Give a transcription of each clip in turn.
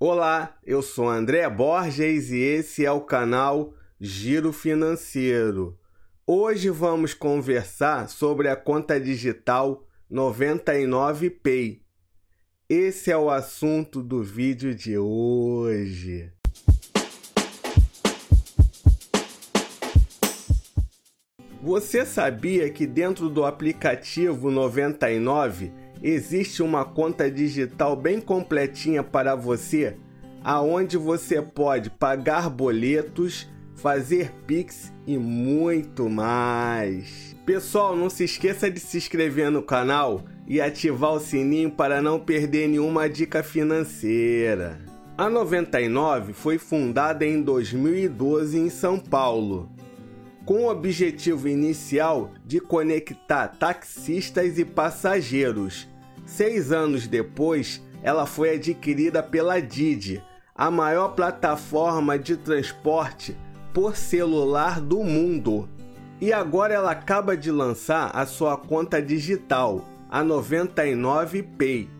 Olá, eu sou André Borges e esse é o canal Giro Financeiro. Hoje vamos conversar sobre a conta digital 99Pay. Esse é o assunto do vídeo de hoje. Você sabia que dentro do aplicativo 99 existe uma conta digital bem completinha para você, aonde você pode pagar boletos, fazer Pix e muito mais. Pessoal, não se esqueça de se inscrever no canal e ativar o sininho para não perder nenhuma dica financeira. A 99 foi fundada em 2012 em São Paulo com o objetivo inicial de conectar taxistas e passageiros. Seis anos depois, ela foi adquirida pela Didi, a maior plataforma de transporte por celular do mundo. E agora ela acaba de lançar a sua conta digital, a 99Pay.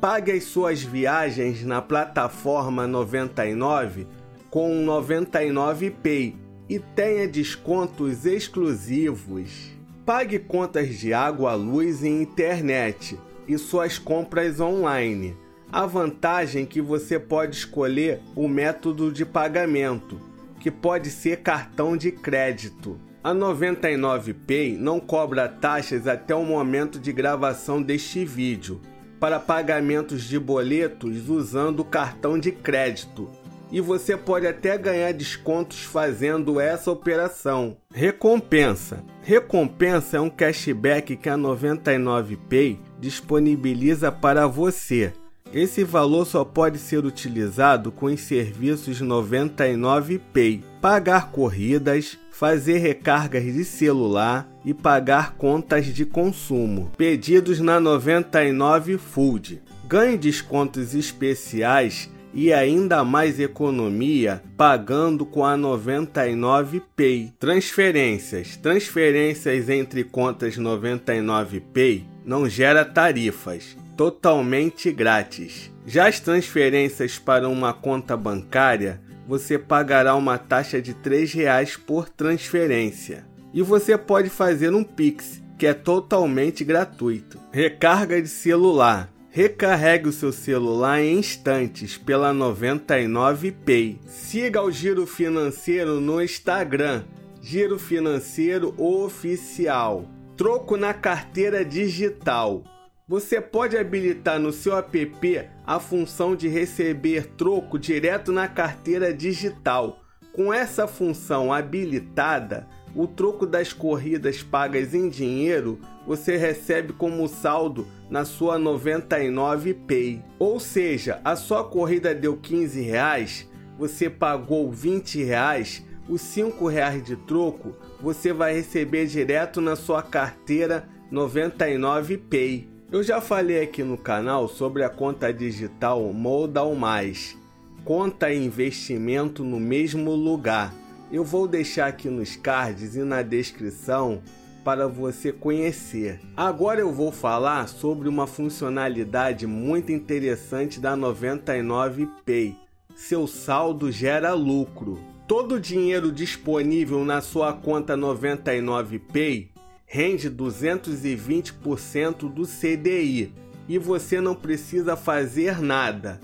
Pague as suas viagens na plataforma 99 com 99Pay e tenha descontos exclusivos. Pague contas de água, luz e internet e suas compras online. A vantagem é que você pode escolher o método de pagamento, que pode ser cartão de crédito. A 99Pay não cobra taxas até o momento de gravação deste vídeo para pagamentos de boletos usando cartão de crédito e você pode até ganhar descontos fazendo essa operação. Recompensa: Recompensa é um cashback que a 99Pay disponibiliza para você. Esse valor só pode ser utilizado com os serviços 99Pay, pagar corridas, fazer recargas de celular e pagar contas de consumo. Pedidos na 99 Food. Ganhe descontos especiais e ainda mais economia pagando com a 99 Pay. Transferências. Transferências entre contas 99 Pay não gera tarifas, totalmente grátis. Já as transferências para uma conta bancária, você pagará uma taxa de R$ 3,00 por transferência. E você pode fazer um Pix, que é totalmente gratuito. Recarga de celular Recarregue o seu celular em instantes pela 99Pay. Siga o Giro Financeiro no Instagram, Giro Financeiro Oficial. Troco na carteira digital. Você pode habilitar no seu app a função de receber troco direto na carteira digital. Com essa função habilitada, o troco das corridas pagas em dinheiro você recebe como saldo na sua 99 Pay. Ou seja, a sua corrida deu 15 reais, você pagou 20 reais, os 5 reais de troco você vai receber direto na sua carteira 99 Pay. Eu já falei aqui no canal sobre a conta digital Modal Mais, conta e investimento no mesmo lugar. Eu vou deixar aqui nos cards e na descrição para você conhecer. Agora eu vou falar sobre uma funcionalidade muito interessante da 99Pay. Seu saldo gera lucro. Todo o dinheiro disponível na sua conta 99Pay rende 220% do CDI e você não precisa fazer nada.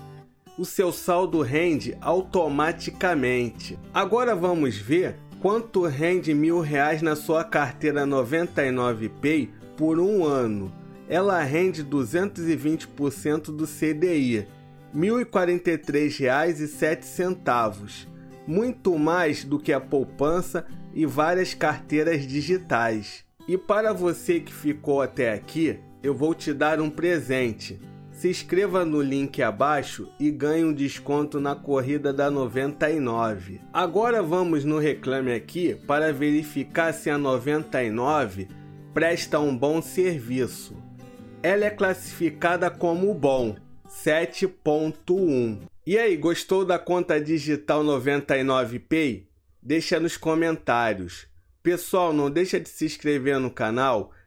O seu saldo rende automaticamente. Agora vamos ver Quanto rende mil reais na sua carteira 99Pay por um ano? Ela rende 220% do CDI, R$ 1.043,07, muito mais do que a poupança e várias carteiras digitais. E para você que ficou até aqui, eu vou te dar um presente se inscreva no link abaixo e ganhe um desconto na corrida da 99. Agora vamos no Reclame Aqui para verificar se a 99 presta um bom serviço. Ela é classificada como bom, 7.1. E aí, gostou da conta digital 99Pay? Deixa nos comentários. Pessoal, não deixa de se inscrever no canal